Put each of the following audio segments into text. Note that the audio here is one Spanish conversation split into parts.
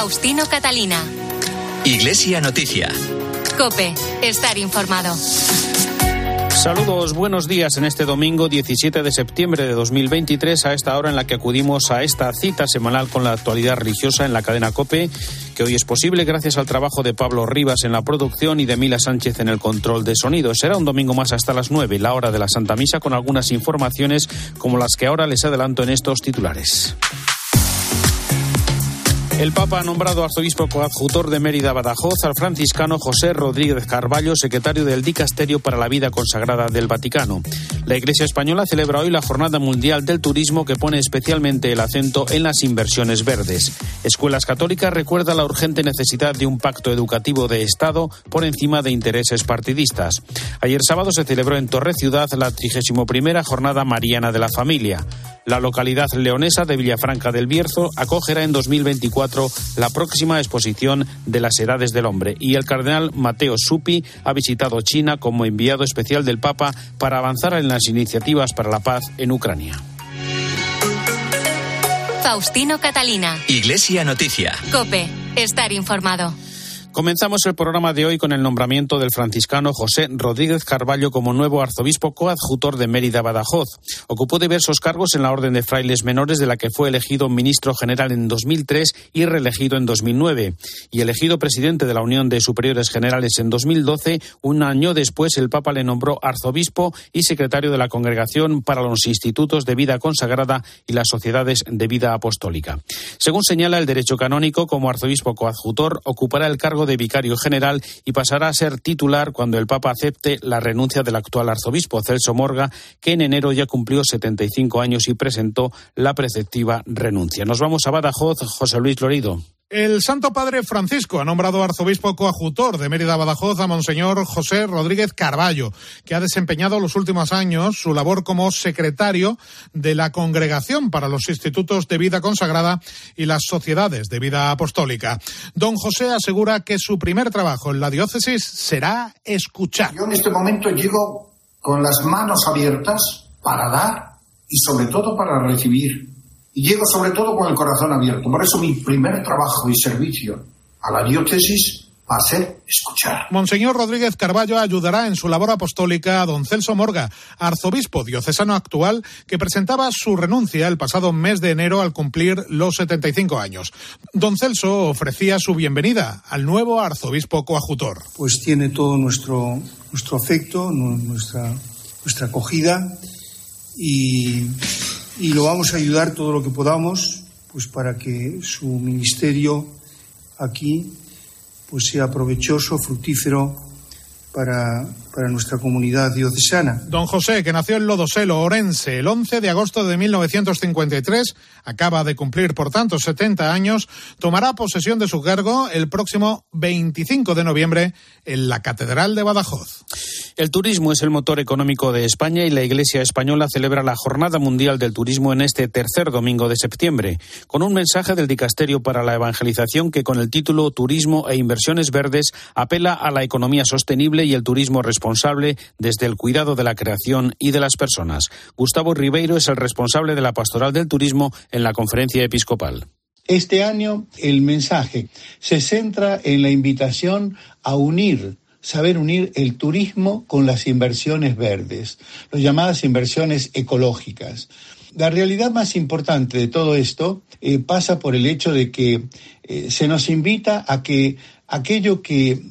Faustino Catalina. Iglesia Noticia. Cope, estar informado. Saludos, buenos días en este domingo 17 de septiembre de 2023, a esta hora en la que acudimos a esta cita semanal con la actualidad religiosa en la cadena Cope, que hoy es posible gracias al trabajo de Pablo Rivas en la producción y de Mila Sánchez en el control de sonido. Será un domingo más hasta las 9, la hora de la Santa Misa, con algunas informaciones como las que ahora les adelanto en estos titulares. El Papa ha nombrado arzobispo coadjutor de Mérida Badajoz al franciscano José Rodríguez Carballo, secretario del Dicasterio para la Vida Consagrada del Vaticano. La Iglesia Española celebra hoy la Jornada Mundial del Turismo que pone especialmente el acento en las inversiones verdes. Escuelas Católicas recuerda la urgente necesidad de un pacto educativo de Estado por encima de intereses partidistas. Ayer sábado se celebró en Torre Ciudad la 31 Jornada Mariana de la Familia. La localidad leonesa de Villafranca del Bierzo acogerá en 2024 la próxima exposición de las edades del hombre y el cardenal Mateo Supi ha visitado China como enviado especial del Papa para avanzar en las iniciativas para la paz en Ucrania. Faustino Catalina. Iglesia Noticia. Cope, estar informado. Comenzamos el programa de hoy con el nombramiento del franciscano José Rodríguez Carballo como nuevo arzobispo coadjutor de Mérida Badajoz. Ocupó diversos cargos en la Orden de Frailes Menores, de la que fue elegido ministro general en 2003 y reelegido en 2009. Y elegido presidente de la Unión de Superiores Generales en 2012, un año después el Papa le nombró arzobispo y secretario de la Congregación para los Institutos de Vida Consagrada y las Sociedades de Vida Apostólica. Según señala el derecho canónico, como arzobispo coadjutor ocupará el cargo de vicario general y pasará a ser titular cuando el Papa acepte la renuncia del actual arzobispo Celso Morga, que en enero ya cumplió 75 años y presentó la preceptiva renuncia. Nos vamos a Badajoz, José Luis Lorido. El Santo Padre Francisco ha nombrado arzobispo coadjutor de Mérida Badajoz a Monseñor José Rodríguez Carballo, que ha desempeñado los últimos años su labor como secretario de la Congregación para los Institutos de Vida Consagrada y las Sociedades de Vida Apostólica. Don José asegura que su primer trabajo en la diócesis será escuchar. Yo en este momento llego con las manos abiertas para dar y sobre todo para recibir y llego sobre todo con el corazón abierto. Por eso mi primer trabajo y servicio a la diócesis va a ser escuchar. Monseñor Rodríguez Carballo ayudará en su labor apostólica a don Celso Morga, arzobispo diocesano actual, que presentaba su renuncia el pasado mes de enero al cumplir los 75 años. Don Celso ofrecía su bienvenida al nuevo arzobispo coadjutor. Pues tiene todo nuestro, nuestro afecto, nuestra, nuestra acogida y y lo vamos a ayudar todo lo que podamos pues para que su ministerio aquí pues sea provechoso, fructífero para, para, nuestra comunidad diocesana. Don José, que nació en Lodoselo, Orense, el 11 de agosto de 1953, acaba de cumplir, por tanto, 70 años, tomará posesión de su cargo el próximo 25 de noviembre en la Catedral de Badajoz. El turismo es el motor económico de España y la Iglesia española celebra la Jornada Mundial del Turismo en este tercer domingo de septiembre, con un mensaje del Dicasterio para la Evangelización que con el título Turismo e Inversiones Verdes apela a la economía sostenible y el turismo responsable desde el cuidado de la creación y de las personas. Gustavo Ribeiro es el responsable de la Pastoral del Turismo en la conferencia episcopal. Este año el mensaje se centra en la invitación a unir saber unir el turismo con las inversiones verdes, las llamadas inversiones ecológicas. La realidad más importante de todo esto eh, pasa por el hecho de que eh, se nos invita a que aquello que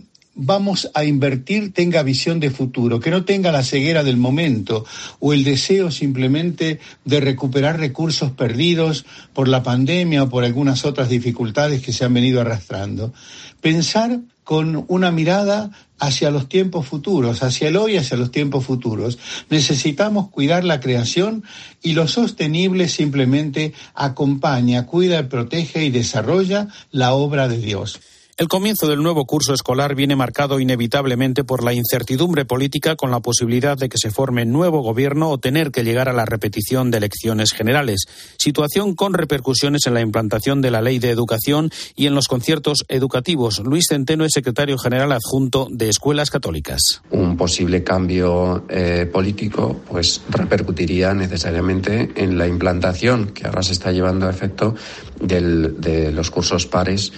vamos a invertir tenga visión de futuro, que no tenga la ceguera del momento o el deseo simplemente de recuperar recursos perdidos por la pandemia o por algunas otras dificultades que se han venido arrastrando. Pensar con una mirada hacia los tiempos futuros, hacia el hoy, hacia los tiempos futuros. Necesitamos cuidar la creación y lo sostenible simplemente acompaña, cuida, protege y desarrolla la obra de Dios. El comienzo del nuevo curso escolar viene marcado inevitablemente por la incertidumbre política con la posibilidad de que se forme nuevo gobierno o tener que llegar a la repetición de elecciones generales. Situación con repercusiones en la implantación de la ley de educación y en los conciertos educativos. Luis Centeno es secretario general adjunto de Escuelas Católicas. Un posible cambio eh, político pues repercutiría necesariamente en la implantación que ahora se está llevando a efecto de los cursos pares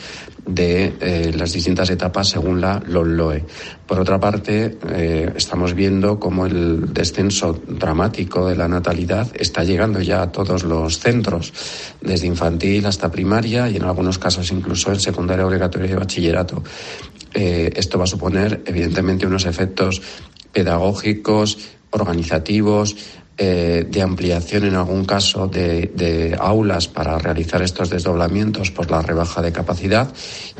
de eh, las distintas etapas según la LOLOE. Por otra parte, eh, estamos viendo cómo el descenso dramático de la natalidad está llegando ya a todos los centros, desde infantil hasta primaria y en algunos casos incluso en secundaria obligatoria y bachillerato. Eh, esto va a suponer, evidentemente, unos efectos pedagógicos, organizativos, eh, de ampliación en algún caso de, aulas para realizar estos desdoblamientos por la rebaja de capacidad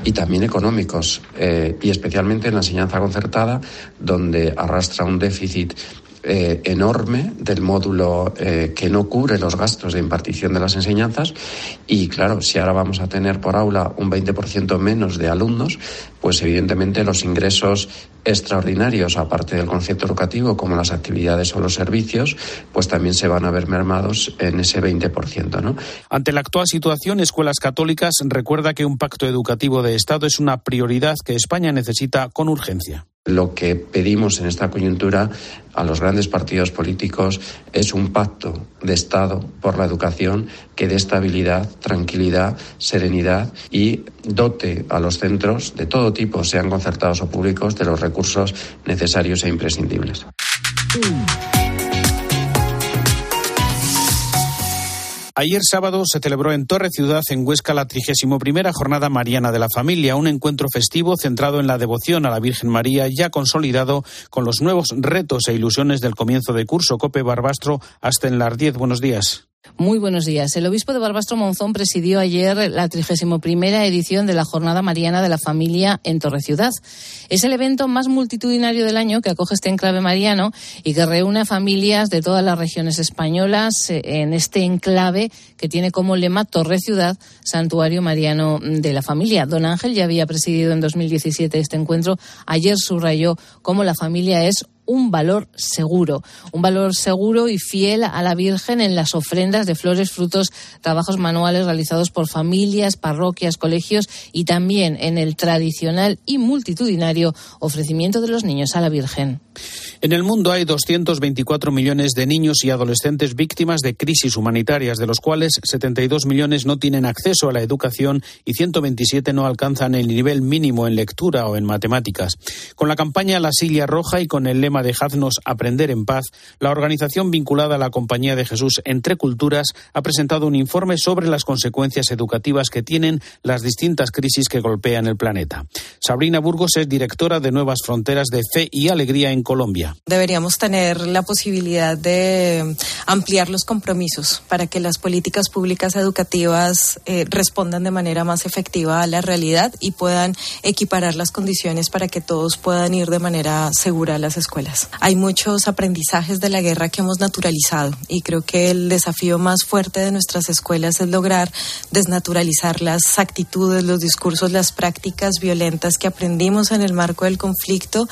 y también económicos eh, y especialmente en la enseñanza concertada donde arrastra un déficit eh, enorme del módulo que no cubre los gastos de impartición de las enseñanzas. Y claro, si ahora vamos a tener por aula un 20% menos de alumnos, pues evidentemente los ingresos extraordinarios, aparte del concepto educativo, como las actividades o los servicios, pues también se van a ver mermados en ese 20%. ¿no? Ante la actual situación, Escuelas Católicas recuerda que un pacto educativo de Estado es una prioridad que España necesita con urgencia. Lo que pedimos en esta coyuntura a los grandes partidos políticos es un pacto de Estado por la educación que dé estabilidad, tranquilidad, serenidad y dote a los centros de todo tipo, sean concertados o públicos, de los recursos necesarios e imprescindibles. Ayer sábado se celebró en Torre Ciudad, en Huesca, la 31 Jornada Mariana de la Familia, un encuentro festivo centrado en la devoción a la Virgen María, ya consolidado con los nuevos retos e ilusiones del comienzo de curso. Cope Barbastro, hasta en las 10. Buenos días. Muy buenos días. El obispo de Barbastro Monzón presidió ayer la 31 edición de la Jornada Mariana de la Familia en Torre Ciudad. Es el evento más multitudinario del año que acoge este enclave mariano y que reúne a familias de todas las regiones españolas eh, en este enclave que tiene como lema Torre Ciudad, Santuario Mariano de la Familia. Don Ángel ya había presidido en 2017 este encuentro. Ayer subrayó cómo la familia es un valor seguro, un valor seguro y fiel a la Virgen en las ofrendas de flores, frutos, trabajos manuales realizados por familias, parroquias, colegios y también en el tradicional y multitudinario ofrecimiento de los niños a la Virgen. En el mundo hay 224 millones de niños y adolescentes víctimas de crisis humanitarias, de los cuales 72 millones no tienen acceso a la educación y 127 no alcanzan el nivel mínimo en lectura o en matemáticas. Con la campaña La Silla Roja y con el lema Dejadnos aprender en paz, la organización vinculada a la Compañía de Jesús Entre Culturas ha presentado un informe sobre las consecuencias educativas que tienen las distintas crisis que golpean el planeta. Sabrina Burgos es directora de Nuevas Fronteras de Fe y Alegría en Colombia. Deberíamos tener la posibilidad de ampliar los compromisos para que las políticas públicas educativas eh, respondan de manera más efectiva a la realidad y puedan equiparar las condiciones para que todos puedan ir de manera segura a las escuelas. Hay muchos aprendizajes de la guerra que hemos naturalizado y creo que el desafío más fuerte de nuestras escuelas es lograr desnaturalizar las actitudes, los discursos, las prácticas violentas que aprendimos en el marco del conflicto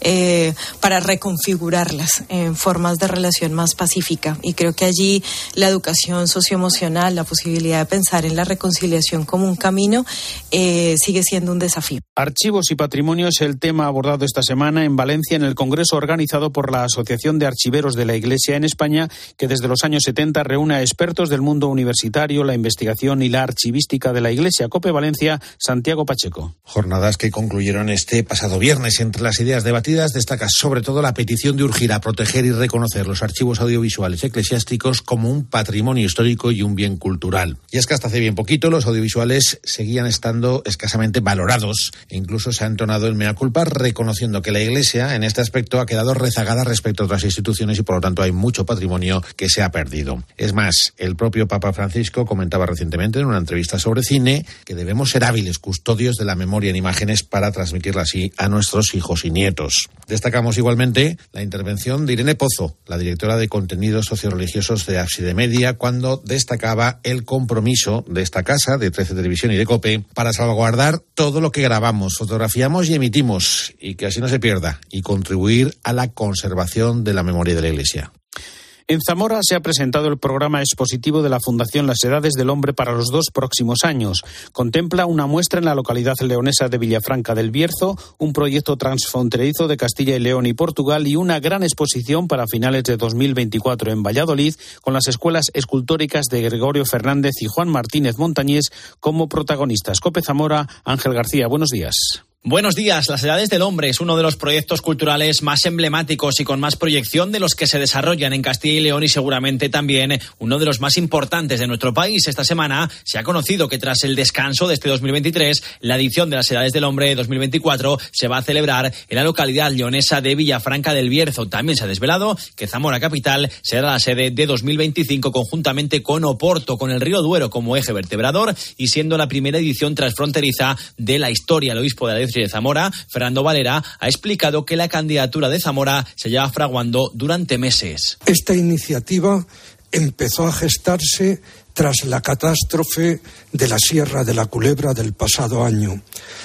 eh, para reconfigurarlas en formas de relación más pacífica. Y creo que allí la educación socioemocional, la posibilidad de pensar en la reconciliación como un camino, eh, sigue siendo un desafío. Archivos y patrimonio es el tema abordado esta semana en Valencia en el Congreso organizado por la Asociación de Archiveros de la Iglesia en España, que desde los años 70 reúne a expertos del mundo universitario, la investigación y la archivística de la Iglesia. Cope Valencia, Santiago Pacheco. Jornadas que concluyeron este pasado viernes. Entre las ideas debatidas destaca sobre todo la petición de urgir a proteger y reconocer los archivos audiovisuales eclesiásticos como un patrimonio histórico y un bien cultural. Y es que hasta hace bien poquito los audiovisuales seguían estando escasamente valorados e incluso se ha entonado el mea culpa reconociendo que la Iglesia en este aspecto ha quedado rezagada respecto a otras instituciones y por lo tanto hay mucho patrimonio que se ha perdido. Es más, el propio Papa Francisco comentaba recientemente en una entrevista sobre cine que debemos ser hábiles custodios de la memoria en imágenes para transmitirla así a nuestros hijos y nietos. Destacamos igualmente la intervención de Irene Pozo, la directora de contenidos socioreligiosos de Abside Media, cuando destacaba el compromiso de esta casa, de 13 Televisión y de COPE, para salvaguardar todo lo que grabamos, fotografiamos y emitimos, y que así no se pierda, y contribuir a la conservación de la memoria de la Iglesia. En Zamora se ha presentado el programa expositivo de la Fundación Las Edades del Hombre para los dos próximos años. Contempla una muestra en la localidad leonesa de Villafranca del Bierzo, un proyecto transfronterizo de Castilla y León y Portugal y una gran exposición para finales de 2024 en Valladolid con las escuelas escultóricas de Gregorio Fernández y Juan Martínez Montañés como protagonistas. Cope Zamora, Ángel García, buenos días. Buenos días. Las Edades del Hombre es uno de los proyectos culturales más emblemáticos y con más proyección de los que se desarrollan en Castilla y León y seguramente también uno de los más importantes de nuestro país. Esta semana se ha conocido que tras el descanso de este 2023, la edición de las Edades del Hombre 2024 se va a celebrar en la localidad leonesa de Villafranca del Bierzo. También se ha desvelado que Zamora Capital será la sede de 2025 conjuntamente con Oporto, con el río Duero como eje vertebrador y siendo la primera edición transfronteriza de la historia. El obispo de la de Zamora, Fernando Valera, ha explicado que la candidatura de Zamora se lleva fraguando durante meses. Esta iniciativa empezó a gestarse tras la catástrofe de la Sierra de la Culebra del pasado año.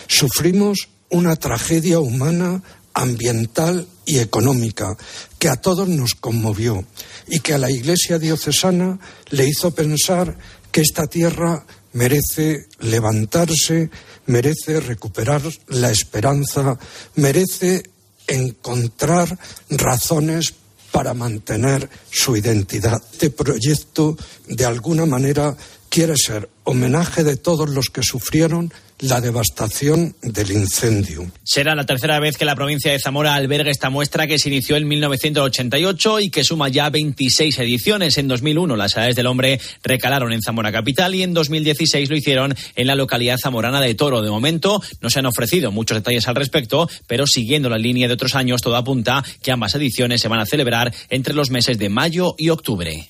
Sufrimos una tragedia humana, ambiental y económica que a todos nos conmovió y que a la Iglesia diocesana le hizo pensar que esta tierra merece levantarse, merece recuperar la esperanza, merece encontrar razones para mantener su identidad. Este proyecto, de alguna manera, quiere ser homenaje de todos los que sufrieron la devastación del incendio. Será la tercera vez que la provincia de Zamora alberga esta muestra que se inició en 1988 y que suma ya 26 ediciones. En 2001 las edades del hombre recalaron en Zamora capital y en 2016 lo hicieron en la localidad zamorana de Toro. De momento no se han ofrecido muchos detalles al respecto, pero siguiendo la línea de otros años todo apunta que ambas ediciones se van a celebrar entre los meses de mayo y octubre.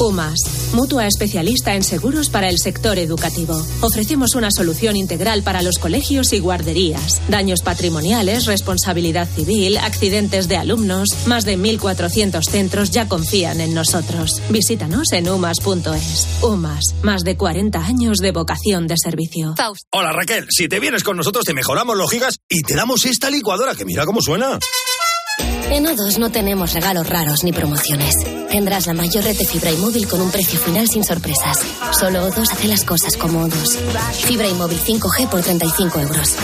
UMAS, mutua especialista en seguros para el sector educativo. Ofrecemos una solución integral para los colegios y guarderías. Daños patrimoniales, responsabilidad civil, accidentes de alumnos. Más de 1.400 centros ya confían en nosotros. Visítanos en umas.es. UMAS, más de 40 años de vocación de servicio. Hola Raquel, si te vienes con nosotros te mejoramos los gigas y te damos esta licuadora que mira cómo suena. En O2 no tenemos regalos raros ni promociones. Tendrás la mayor red de fibra y móvil con un precio final sin sorpresas. Solo O2 hace las cosas como O2. Fibra y móvil 5G por 35 euros.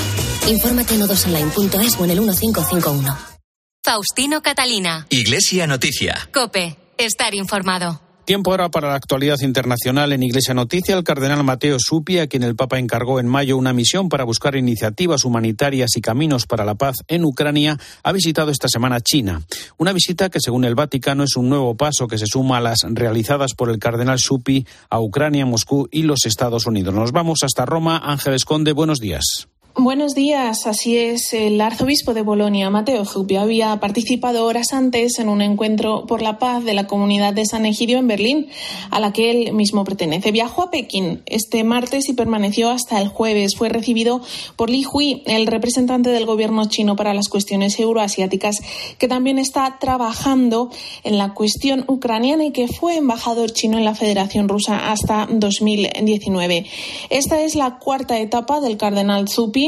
Infórmate en odosonline.es o en el 1551. Faustino Catalina. Iglesia Noticia. Cope. Estar informado. Tiempo ahora para la actualidad internacional en Iglesia Noticia. El cardenal Mateo Supi, a quien el Papa encargó en mayo una misión para buscar iniciativas humanitarias y caminos para la paz en Ucrania, ha visitado esta semana China. Una visita que, según el Vaticano, es un nuevo paso que se suma a las realizadas por el cardenal Supi a Ucrania, Moscú y los Estados Unidos. Nos vamos hasta Roma. Ángeles Conde, buenos días. Buenos días, así es. El arzobispo de Bolonia, Mateo Zuppi, había participado horas antes en un encuentro por la paz de la comunidad de San Egidio en Berlín, a la que él mismo pertenece. Viajó a Pekín este martes y permaneció hasta el jueves. Fue recibido por Li Hui, el representante del gobierno chino para las cuestiones euroasiáticas, que también está trabajando en la cuestión ucraniana y que fue embajador chino en la Federación Rusa hasta 2019. Esta es la cuarta etapa del cardenal Zuppi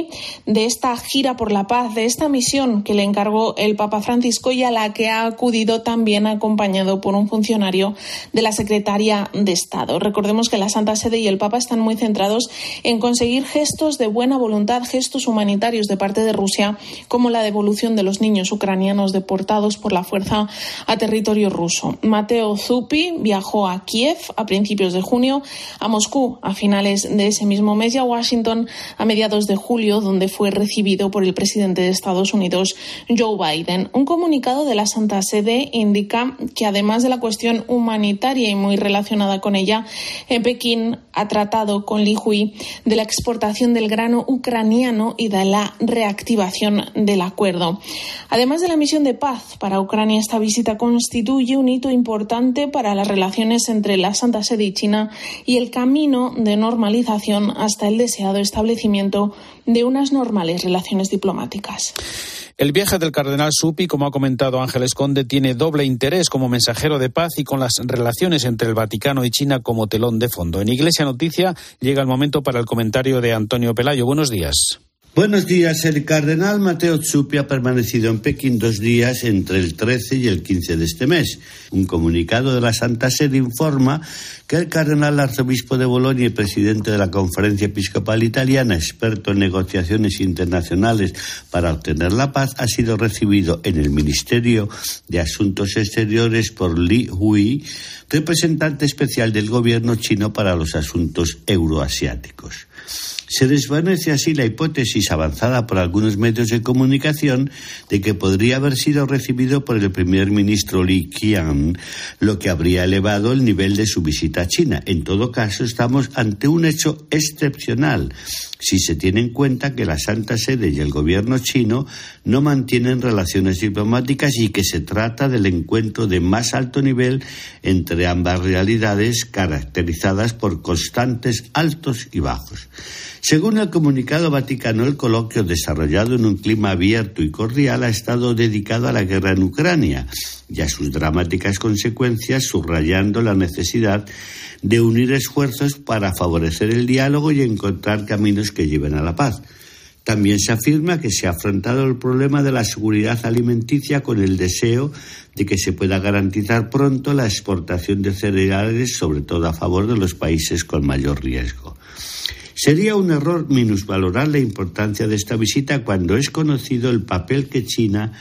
de esta gira por la paz, de esta misión que le encargó el Papa Francisco y a la que ha acudido también acompañado por un funcionario de la Secretaría de Estado. Recordemos que la Santa Sede y el Papa están muy centrados en conseguir gestos de buena voluntad, gestos humanitarios de parte de Rusia, como la devolución de los niños ucranianos deportados por la fuerza a territorio ruso. Mateo Zuppi viajó a Kiev a principios de junio, a Moscú a finales de ese mismo mes y a Washington a mediados de julio Donde fue recibido por el presidente de Estados Unidos, Joe Biden. Un comunicado de la Santa Sede indica que, además de la cuestión humanitaria y muy relacionada con ella, en Pekín ha tratado con Li Hui de la exportación del grano ucraniano y de la reactivación del acuerdo. Además de la misión de paz para Ucrania, esta visita constituye un hito importante para las relaciones entre la Santa Sede y China y el camino de normalización hasta el deseado establecimiento de unas normales relaciones diplomáticas. El viaje del cardenal Supi, como ha comentado Ángeles Conde, tiene doble interés como mensajero de paz y con las relaciones entre el Vaticano y China como telón de fondo. En Iglesia Noticia llega el momento para el comentario de Antonio Pelayo. Buenos días. Buenos días. El cardenal Mateo Zuppi ha permanecido en Pekín dos días entre el 13 y el 15 de este mes. Un comunicado de la Santa Sede informa que el cardenal arzobispo de Bolonia y presidente de la Conferencia Episcopal Italiana, experto en negociaciones internacionales para obtener la paz, ha sido recibido en el Ministerio de Asuntos Exteriores por Li Hui, representante especial del gobierno chino para los asuntos euroasiáticos. Se desvanece así la hipótesis avanzada por algunos medios de comunicación de que podría haber sido recibido por el primer ministro Li Qian, lo que habría elevado el nivel de su visita a China. En todo caso, estamos ante un hecho excepcional si se tiene en cuenta que la Santa Sede y el gobierno chino no mantienen relaciones diplomáticas y que se trata del encuentro de más alto nivel entre ambas realidades caracterizadas por constantes altos y bajos. Según el comunicado vaticano, el coloquio desarrollado en un clima abierto y cordial ha estado dedicado a la guerra en Ucrania y a sus dramáticas consecuencias, subrayando la necesidad de unir esfuerzos para favorecer el diálogo y encontrar caminos que lleven a la paz. También se afirma que se ha afrontado el problema de la seguridad alimenticia con el deseo de que se pueda garantizar pronto la exportación de cereales, sobre todo a favor de los países con mayor riesgo. Sería un error minusvalorar la importancia de esta visita cuando es conocido el papel que China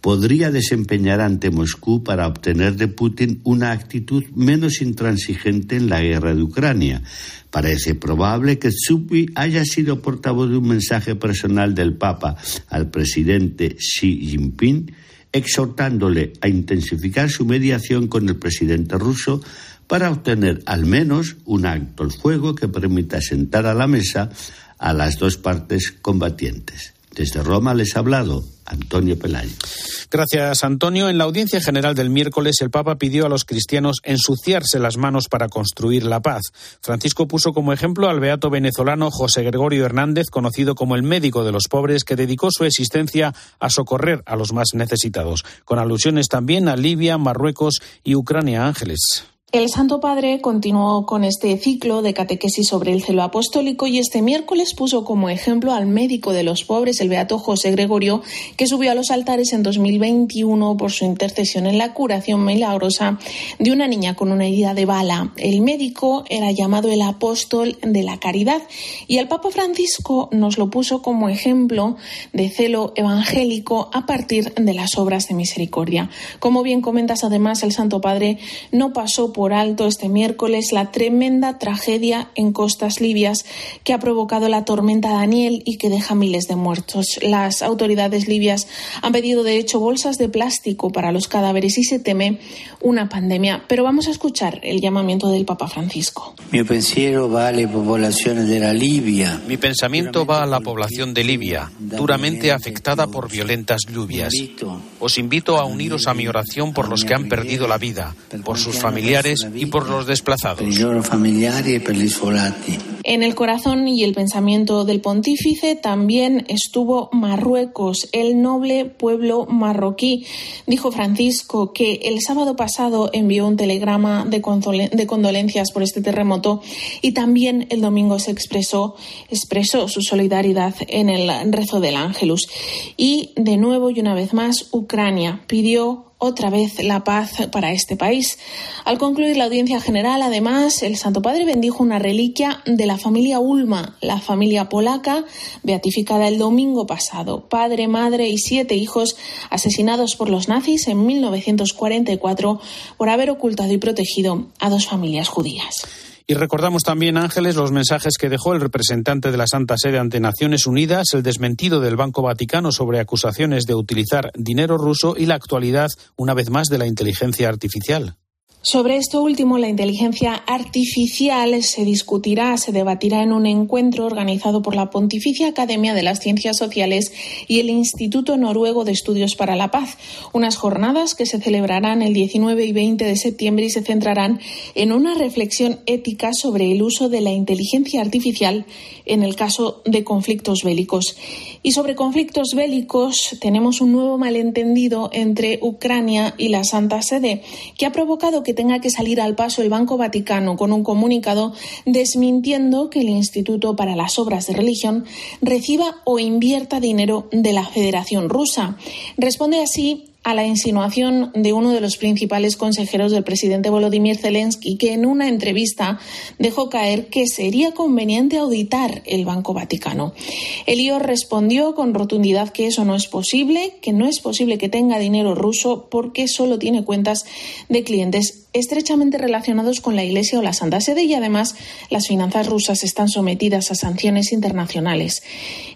podría desempeñar ante Moscú para obtener de Putin una actitud menos intransigente en la guerra de Ucrania. Parece probable que Tsupi haya sido portavoz de un mensaje personal del Papa al presidente Xi Jinping, exhortándole a intensificar su mediación con el presidente ruso para obtener al menos un acto al fuego que permita sentar a la mesa a las dos partes combatientes. Desde Roma les ha hablado Antonio Pelayo. Gracias, Antonio. En la audiencia general del miércoles, el Papa pidió a los cristianos ensuciarse las manos para construir la paz. Francisco puso como ejemplo al beato venezolano José Gregorio Hernández, conocido como el médico de los pobres, que dedicó su existencia a socorrer a los más necesitados, con alusiones también a Libia, Marruecos y Ucrania Ángeles. El Santo Padre continuó con este ciclo de catequesis sobre el celo apostólico y este miércoles puso como ejemplo al médico de los pobres, el beato José Gregorio, que subió a los altares en 2021 por su intercesión en la curación milagrosa de una niña con una herida de bala. El médico era llamado el apóstol de la caridad y el Papa Francisco nos lo puso como ejemplo de celo evangélico a partir de las obras de misericordia. Como bien comentas, además, el Santo Padre no pasó por por alto este miércoles la tremenda tragedia en costas libias que ha provocado la tormenta Daniel y que deja miles de muertos. Las autoridades libias han pedido de hecho bolsas de plástico para los cadáveres y se teme una pandemia. Pero vamos a escuchar el llamamiento del Papa Francisco. Mi pensiero va a las poblaciones de la Libia. Mi pensamiento va a la población de Libia, duramente afectada por violentas lluvias. Os invito a uniros a mi oración por los que han perdido la vida, por sus familiares y por los desplazados. En el corazón y el pensamiento del pontífice también estuvo Marruecos, el noble pueblo marroquí. Dijo Francisco que el sábado pasado envió un telegrama de, condolencias por este terremoto y también el domingo se expresó, expresó su solidaridad en el rezo del Ángelus. Y de nuevo y una vez más, Ucrania pidió otra vez la paz para este país. Al concluir la audiencia general, además, el Santo Padre bendijo una reliquia de la familia Ulma, la familia polaca, beatificada el domingo pasado. Padre, madre y siete hijos asesinados por los nazis en 1944 por haber ocultado y protegido a dos familias judías. Y recordamos también, Ángeles, los mensajes que dejó el representante de la Santa Sede ante Naciones Unidas, el desmentido del Banco Vaticano sobre acusaciones de utilizar dinero ruso y la actualidad, una vez más, de la inteligencia artificial. Sobre esto último, la inteligencia artificial se discutirá, se debatirá en un encuentro organizado por la Pontificia Academia de las Ciencias Sociales y el Instituto Noruego de Estudios para la Paz, unas jornadas que se celebrarán el 19 y 20 de septiembre y se centrarán en una reflexión ética sobre el uso de la inteligencia artificial en el caso de conflictos bélicos. Y sobre conflictos bélicos tenemos un nuevo malentendido entre Ucrania y la Santa Sede, que ha provocado que tenga que salir al paso el Banco Vaticano con un comunicado desmintiendo que el Instituto para las Obras de Religión reciba o invierta dinero de la Federación Rusa. Responde así a la insinuación de uno de los principales consejeros del presidente Volodymyr Zelensky, que en una entrevista dejó caer que sería conveniente auditar el Banco Vaticano. Elío respondió con rotundidad que eso no es posible, que no es posible que tenga dinero ruso porque solo tiene cuentas de clientes estrechamente relacionados con la Iglesia o la Santa Sede y además las finanzas rusas están sometidas a sanciones internacionales.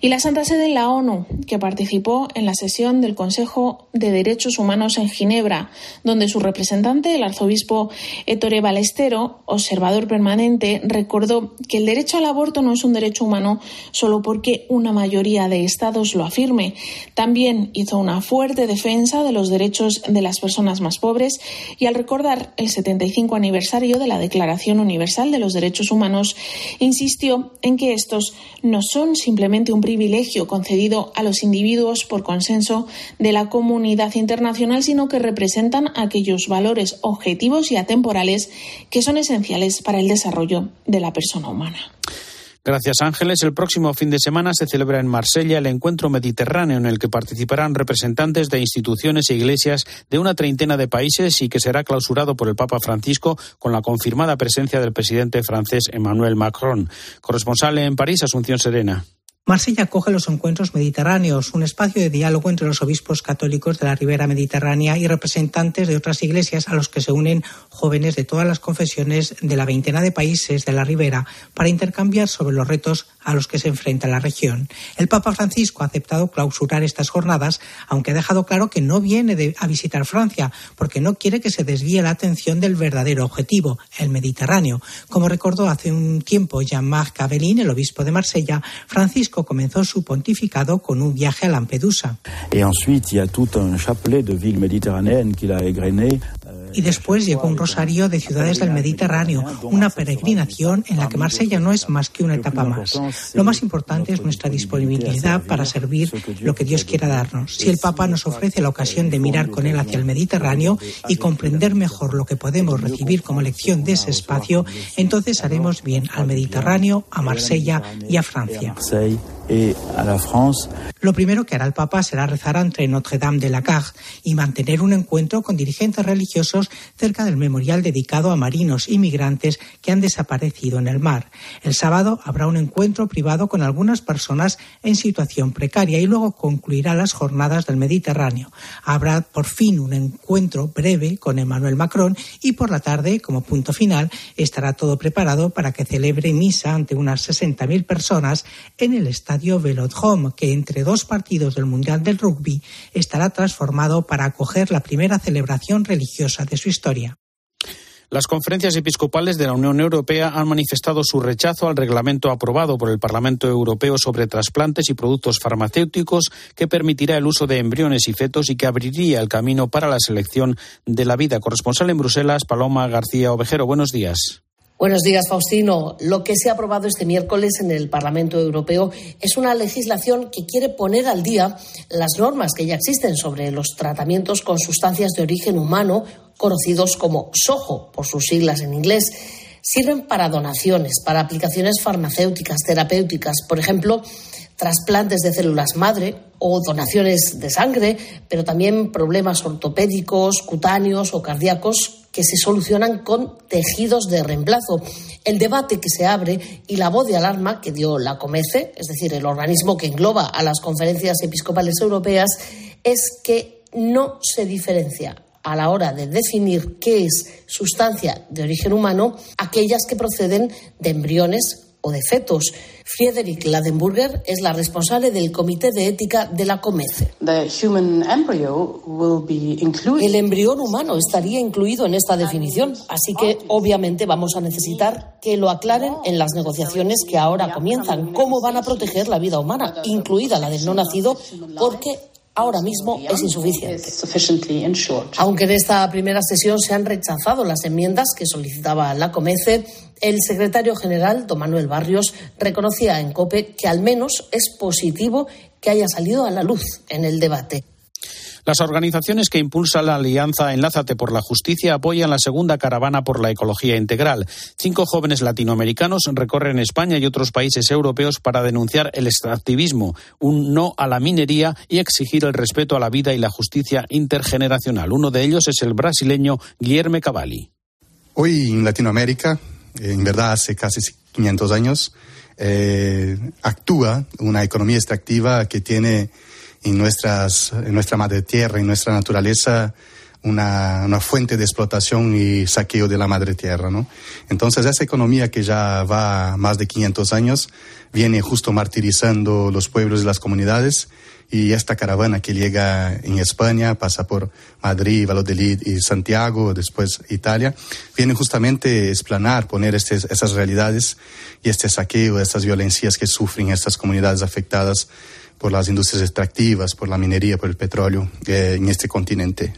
Y la Santa Sede en la ONU, que participó en la sesión del Consejo de Derechos Humanos en Ginebra, donde su representante, el arzobispo Ettore Balestero, observador permanente, recordó que el derecho al aborto no es un derecho humano solo porque una mayoría de estados lo afirme. También hizo una fuerte defensa de los derechos de las personas más pobres y al recordar el 75 aniversario de la Declaración Universal de los Derechos Humanos, insistió en que estos no son simplemente un privilegio concedido a los individuos por consenso de la comunidad internacional, sino que representan aquellos valores objetivos y atemporales que son esenciales para el desarrollo de la persona humana. Gracias, Ángeles. El próximo fin de semana se celebra en Marsella el encuentro mediterráneo en el que participarán representantes de instituciones e iglesias de una treintena de países y que será clausurado por el Papa Francisco con la confirmada presencia del presidente francés Emmanuel Macron. Corresponsal en París, Asunción Serena. Marsella acoge los encuentros mediterráneos, un espacio de diálogo entre los obispos católicos de la ribera mediterránea y representantes de otras iglesias a los que se unen jóvenes de todas las confesiones de la veintena de países de la ribera para intercambiar sobre los retos a los que se enfrenta la región. El Papa Francisco ha aceptado clausurar estas jornadas, aunque ha dejado claro que no viene a visitar Francia, porque no quiere que se desvíe la atención del verdadero objetivo, el Mediterráneo. Como recordó hace un tiempo Jean-Marc Cabellin, el obispo de Marsella, Francisco comenzó su pontificado con un viaje a Lampedusa. Y después llegó un rosario de ciudades del Mediterráneo, una peregrinación en la que Marsella no es más que una etapa más. Lo más importante es nuestra disponibilidad para servir lo que Dios quiera darnos. Si el Papa nos ofrece la ocasión de mirar con él hacia el Mediterráneo y comprender mejor lo que podemos recibir como lección de ese espacio, entonces haremos bien al Mediterráneo, a Marsella y a Francia. Lo primero que hará el Papa será rezar ante Notre Dame de la Carre y mantener un encuentro con dirigentes religiosos cerca del memorial dedicado a marinos inmigrantes que han desaparecido en el mar. El sábado habrá un encuentro privado con algunas personas en situación precaria y luego concluirá las jornadas del Mediterráneo. Habrá por fin un encuentro breve con Emmanuel Macron y por la tarde, como punto final, estará todo preparado para que celebre misa ante unas 60.000 personas en el estadio estadio Velodrome, que entre dos partidos del Mundial del Rugby estará transformado para acoger la primera celebración religiosa de su historia. Las conferencias episcopales de la Unión Europea han manifestado su rechazo al reglamento aprobado por el Parlamento Europeo sobre trasplantes y productos farmacéuticos que permitirá el uso de embriones y fetos y que abriría el camino para la selección de la vida. Corresponsal en Bruselas, Paloma García Ovejero. Buenos días. Buenos días, Faustino. Lo que se ha aprobado este miércoles en el Parlamento Europeo es una legislación que quiere poner al día las normas que ya existen sobre los tratamientos con sustancias de origen humano, conocidos como SOHO por sus siglas en inglés. Sirven para donaciones, para aplicaciones farmacéuticas, terapéuticas, por ejemplo, trasplantes de células madre o donaciones de sangre, pero también problemas ortopédicos, cutáneos o cardíacos que se solucionan con tejidos de reemplazo. El debate que se abre y la voz de alarma que dio la COMECE, es decir, el organismo que engloba a las conferencias episcopales europeas, es que no se diferencia a la hora de definir qué es sustancia de origen humano aquellas que proceden de embriones o de fetos. Friedrich Ladenburger es la responsable del Comité de Ética de la COMECE. El embrión humano estaría incluido en esta definición, así que obviamente vamos a necesitar que lo aclaren en las negociaciones que ahora comienzan. ¿Cómo van a proteger la vida humana, incluida la del no nacido? Porque ahora mismo es insuficiente. Aunque en esta primera sesión se han rechazado las enmiendas que solicitaba la COMECE, el secretario general, don Manuel Barrios, reconocía en COPE que al menos es positivo que haya salido a la luz en el debate. Las organizaciones que impulsan la alianza Enlázate por la Justicia apoyan la segunda caravana por la ecología integral. Cinco jóvenes latinoamericanos recorren España y otros países europeos para denunciar el extractivismo, un no a la minería y exigir el respeto a la vida y la justicia intergeneracional. Uno de ellos es el brasileño Guillermo Cavalli. Hoy en Latinoamérica, en verdad hace casi 500 años, eh, actúa una economía extractiva que tiene en, nuestras, nuestra madre tierra, en nuestra naturaleza, una, una, fuente de explotación y saqueo de la madre tierra, ¿no? Entonces esa economía que ya va más de 500 años viene justo martirizando los pueblos y las comunidades y esta caravana que llega en España, pasa por Madrid, Valladolid y Santiago, después Italia, viene justamente a explanar, poner estes, esas realidades y este saqueo, estas violencias que sufren estas comunidades afectadas por las industrias extractivas, por la minería, por el petróleo eh, en este continente.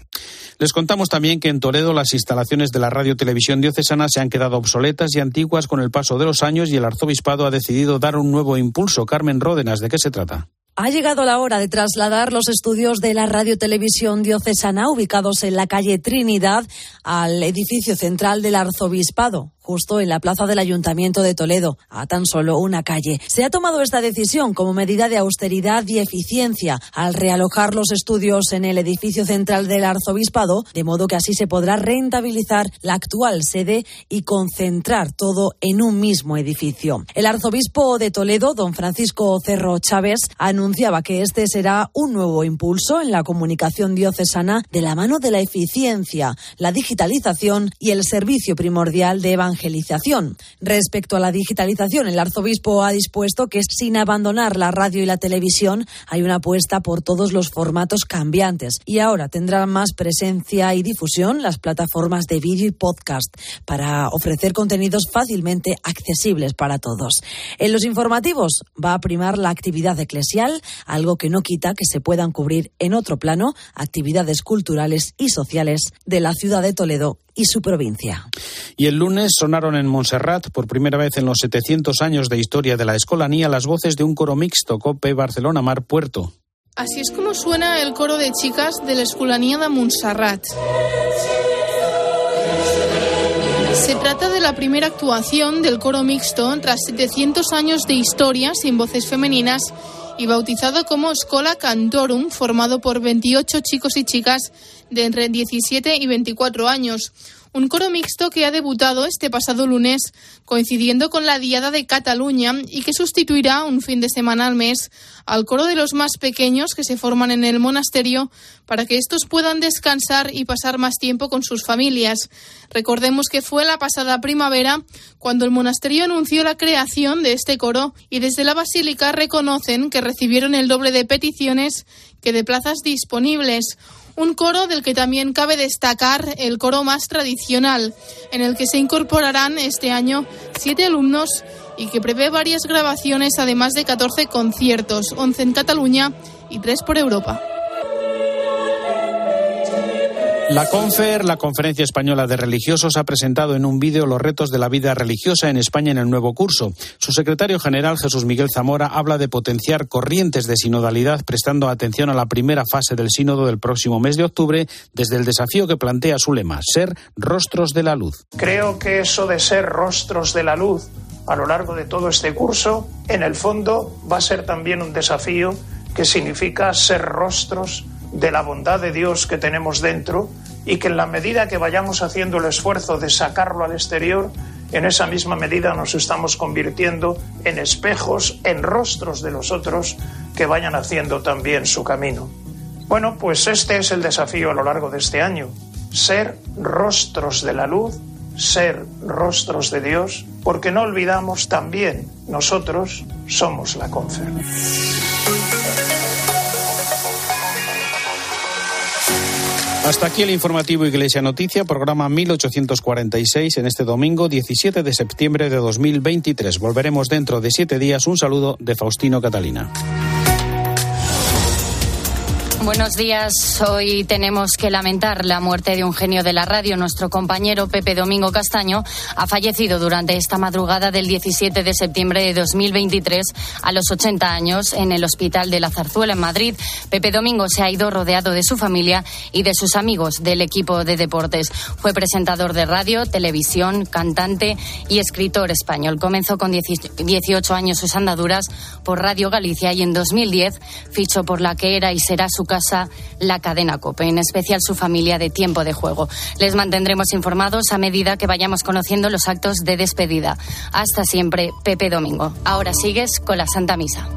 Les contamos también que en Toledo las instalaciones de la Radio Televisión Diocesana se han quedado obsoletas y antiguas con el paso de los años y el arzobispado ha decidido dar un nuevo impulso. Carmen Ródenas, ¿de qué se trata? Ha llegado la hora de trasladar los estudios de la Radio Televisión Diocesana, ubicados en la calle Trinidad, al edificio central del Arzobispado justo en la plaza del Ayuntamiento de Toledo, a tan solo una calle. Se ha tomado esta decisión como medida de austeridad y eficiencia al realojar los estudios en el edificio central del Arzobispado, de modo que así se podrá rentabilizar la actual sede y concentrar todo en un mismo edificio. El arzobispo de Toledo, don Francisco Cerro Chávez, anunciaba que este será un nuevo impulso en la comunicación diocesana de la mano de la eficiencia, la digitalización y el servicio primordial de evangelización Respecto a la digitalización, el arzobispo ha dispuesto que sin abandonar la radio y la televisión hay una apuesta por todos los formatos cambiantes y ahora tendrán más presencia y difusión las plataformas de vídeo y podcast para ofrecer contenidos fácilmente accesibles para todos. En los informativos va a primar la actividad eclesial, algo que no quita que se puedan cubrir en otro plano actividades culturales y sociales de la ciudad de Toledo y su provincia. Y el lunes sonaron en Montserrat, por primera vez en los 700 años de historia de la escolanía, las voces de un coro mixto COPE Barcelona Mar Puerto. Así es como suena el coro de chicas de la escolanía de Montserrat. Se trata de la primera actuación del coro mixto tras 700 años de historia sin voces femeninas y bautizado como Scola Cantorum, formado por 28 chicos y chicas de entre 17 y 24 años. Un coro mixto que ha debutado este pasado lunes, coincidiendo con la Diada de Cataluña y que sustituirá un fin de semana al mes al coro de los más pequeños que se forman en el monasterio para que estos puedan descansar y pasar más tiempo con sus familias. Recordemos que fue la pasada primavera cuando el monasterio anunció la creación de este coro y desde la Basílica reconocen que recibieron el doble de peticiones que de plazas disponibles un coro del que también cabe destacar el coro más tradicional, en el que se incorporarán este año siete alumnos y que prevé varias grabaciones, además de 14 conciertos, 11 en Cataluña y 3 por Europa. La CONFER, la Conferencia Española de Religiosos, ha presentado en un vídeo los retos de la vida religiosa en España en el nuevo curso. Su secretario general, Jesús Miguel Zamora, habla de potenciar corrientes de sinodalidad, prestando atención a la primera fase del sínodo del próximo mes de octubre, desde el desafío que plantea su lema, ser rostros de la luz. Creo que eso de ser rostros de la luz a lo largo de todo este curso, en el fondo, va a ser también un desafío que significa ser rostros de la bondad de Dios que tenemos dentro y que en la medida que vayamos haciendo el esfuerzo de sacarlo al exterior, en esa misma medida nos estamos convirtiendo en espejos, en rostros de los otros que vayan haciendo también su camino. Bueno, pues este es el desafío a lo largo de este año. ser rostros de la luz, ser rostros de Dios, porque no olvidamos también nosotros somos la confer. Hasta aquí el informativo Iglesia Noticia, programa 1846 en este domingo 17 de septiembre de 2023. Volveremos dentro de siete días. Un saludo de Faustino Catalina. Buenos días. Hoy tenemos que lamentar la muerte de un genio de la radio. Nuestro compañero Pepe Domingo Castaño ha fallecido durante esta madrugada del 17 de septiembre de 2023 a los 80 años en el Hospital de la Zarzuela en Madrid. Pepe Domingo se ha ido rodeado de su familia y de sus amigos del equipo de deportes. Fue presentador de radio, televisión, cantante y escritor español. Comenzó con 18 años sus andaduras por Radio Galicia y en 2010 fichó por la que era y será su casa la cadena COPE, en especial su familia de tiempo de juego. Les mantendremos informados a medida que vayamos conociendo los actos de despedida. Hasta siempre, Pepe Domingo. Ahora sigues con la Santa Misa.